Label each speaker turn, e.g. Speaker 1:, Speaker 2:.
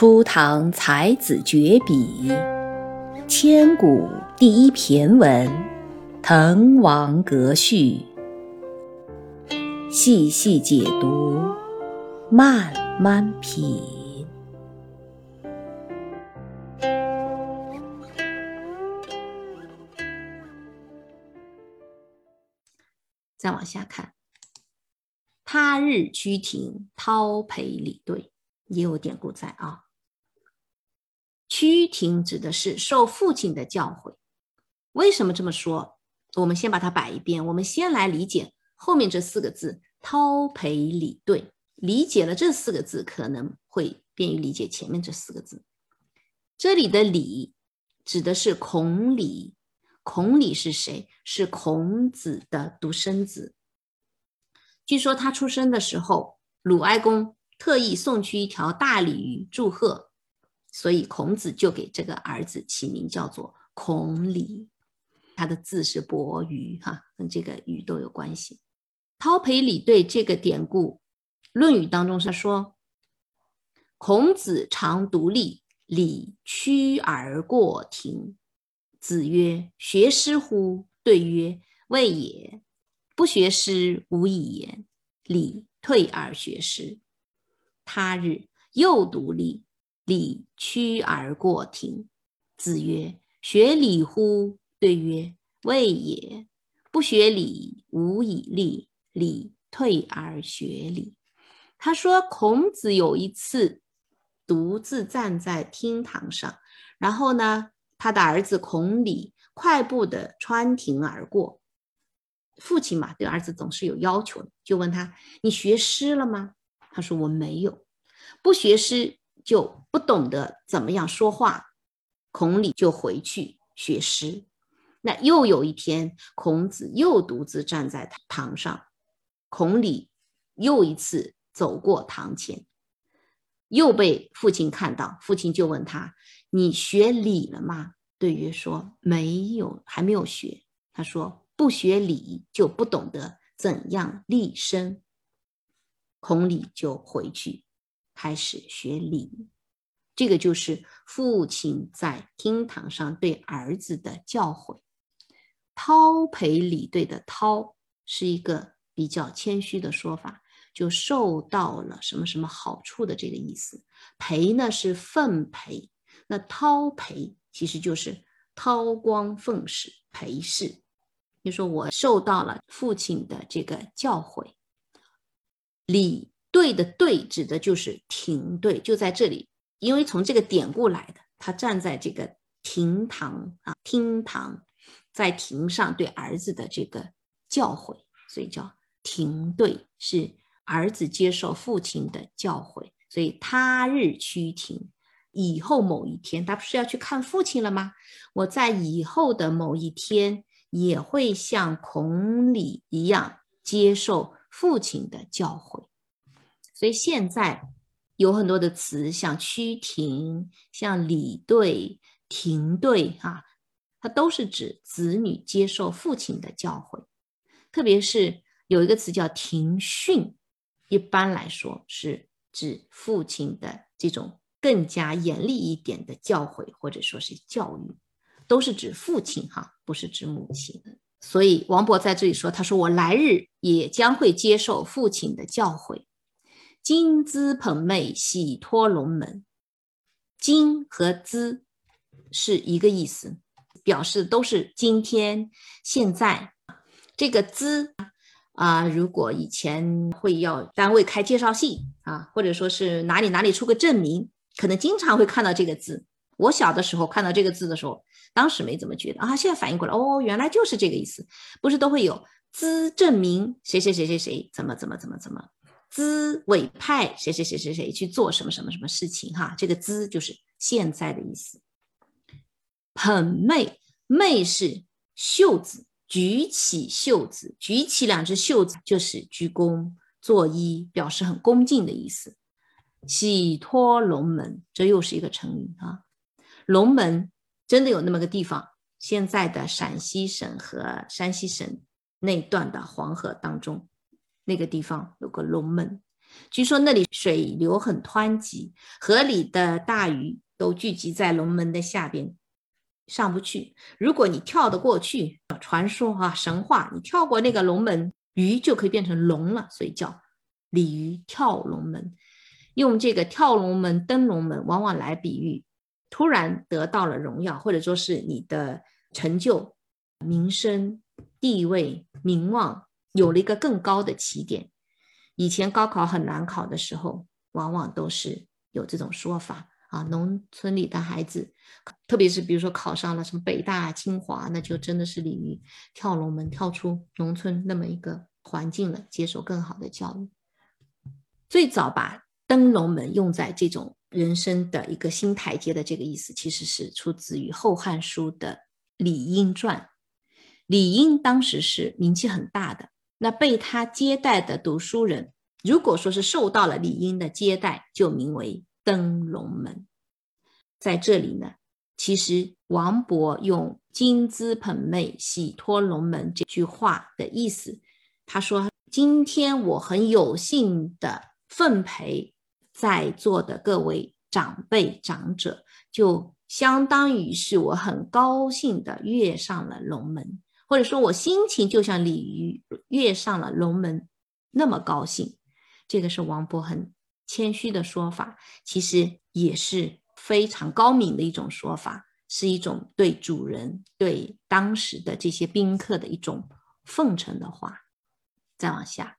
Speaker 1: 初唐才子绝笔，千古第一骈文《滕王阁序》，细细解读，慢慢品。
Speaker 2: 再往下看，他日趋庭，叨陪礼对。也有典故在啊。屈庭指的是受父亲的教诲。为什么这么说？我们先把它摆一遍。我们先来理解后面这四个字“叨陪礼对”。理解了这四个字，可能会便于理解前面这四个字。这里的“礼”指的是孔鲤。孔鲤是谁？是孔子的独生子。据说他出生的时候，鲁哀公。特意送去一条大鲤鱼祝贺，所以孔子就给这个儿子起名叫做孔鲤。他的字是伯鱼，哈，跟这个鱼都有关系。陶培礼对这个典故，《论语》当中是说：孔子常独立，礼趋而过庭。子曰：“学诗乎？”对曰：“未也。”不学诗，无以言。礼退而学诗。他日又独立，礼趋而过庭。子曰：“学礼乎？”对曰：“未也。”不学礼，无以立。礼退而学礼。他说，孔子有一次独自站在厅堂上，然后呢，他的儿子孔鲤快步的穿庭而过。父亲嘛，对儿子总是有要求的，就问他：“你学诗了吗？”他说：“我没有，不学诗就不懂得怎么样说话。”孔鲤就回去学诗。那又有一天，孔子又独自站在堂上，孔鲤又一次走过堂前，又被父亲看到，父亲就问他：“你学礼了吗？”对曰说：“没有，还没有学。”他说：“不学礼就不懂得怎样立身。”孔鲤就回去开始学礼，这个就是父亲在厅堂上对儿子的教诲。叨陪礼对的叨是一个比较谦虚的说法，就受到了什么什么好处的这个意思。陪呢是奉陪，那叨陪其实就是韬光奉侍陪侍。就说我受到了父亲的这个教诲。礼对的对，指的就是庭对，就在这里，因为从这个典故来的，他站在这个厅堂啊，厅堂，在庭上对儿子的这个教诲，所以叫庭对，是儿子接受父亲的教诲，所以他日趋庭，以后某一天，他不是要去看父亲了吗？我在以后的某一天也会像孔鲤一样接受。父亲的教诲，所以现在有很多的词，像趋庭、像礼对、庭对，哈，它都是指子女接受父亲的教诲。特别是有一个词叫庭训，一般来说是指父亲的这种更加严厉一点的教诲，或者说是教育，都是指父亲，哈，不是指母亲。所以王勃在这里说：“他说我来日也将会接受父亲的教诲，金姿捧袂，喜托龙门。金和兹是一个意思，表示都是今天、现在。这个兹啊，如果以前会要单位开介绍信啊，或者说是哪里哪里出个证明，可能经常会看到这个字。我小的时候看到这个字的时候。”当时没怎么觉得啊，现在反应过来，哦，原来就是这个意思，不是都会有资证明谁谁谁谁谁怎么怎么怎么怎么，资委派谁谁谁谁谁去做什么什么什么事情哈，这个资就是现在的意思。捧袂袂是袖子，举起袖子，举起两只袖子就是鞠躬作揖，表示很恭敬的意思。喜托龙门，这又是一个成语啊，龙门。真的有那么个地方，现在的陕西省和山西省那段的黄河当中，那个地方有个龙门，据说那里水流很湍急，河里的大鱼都聚集在龙门的下边，上不去。如果你跳得过去，传说啊，神话，你跳过那个龙门，鱼就可以变成龙了，所以叫鲤鱼跳龙门。用这个跳龙门、登龙门，往往来比喻突然得到了荣耀，或者说是你的成就、名声、地位、名望有了一个更高的起点。以前高考很难考的时候，往往都是有这种说法啊。农村里的孩子，特别是比如说考上了什么北大、清华，那就真的是鲤鱼跳龙门，跳出农村那么一个环境了，接受更好的教育。最早把登龙门用在这种人生的一个新台阶的这个意思，其实是出自于《后汉书》的李英传。李英当时是名气很大的。那被他接待的读书人，如果说是受到了李英的接待，就名为登龙门。在这里呢，其实王勃用“金姿捧妹，喜托龙门”这句话的意思，他说：“今天我很有幸的奉陪在座的各位长辈长者，就相当于是我很高兴的跃上了龙门。”或者说我心情就像鲤鱼跃上了龙门那么高兴，这个是王勃很谦虚的说法，其实也是非常高明的一种说法，是一种对主人、对当时的这些宾客的一种奉承的话。再往下，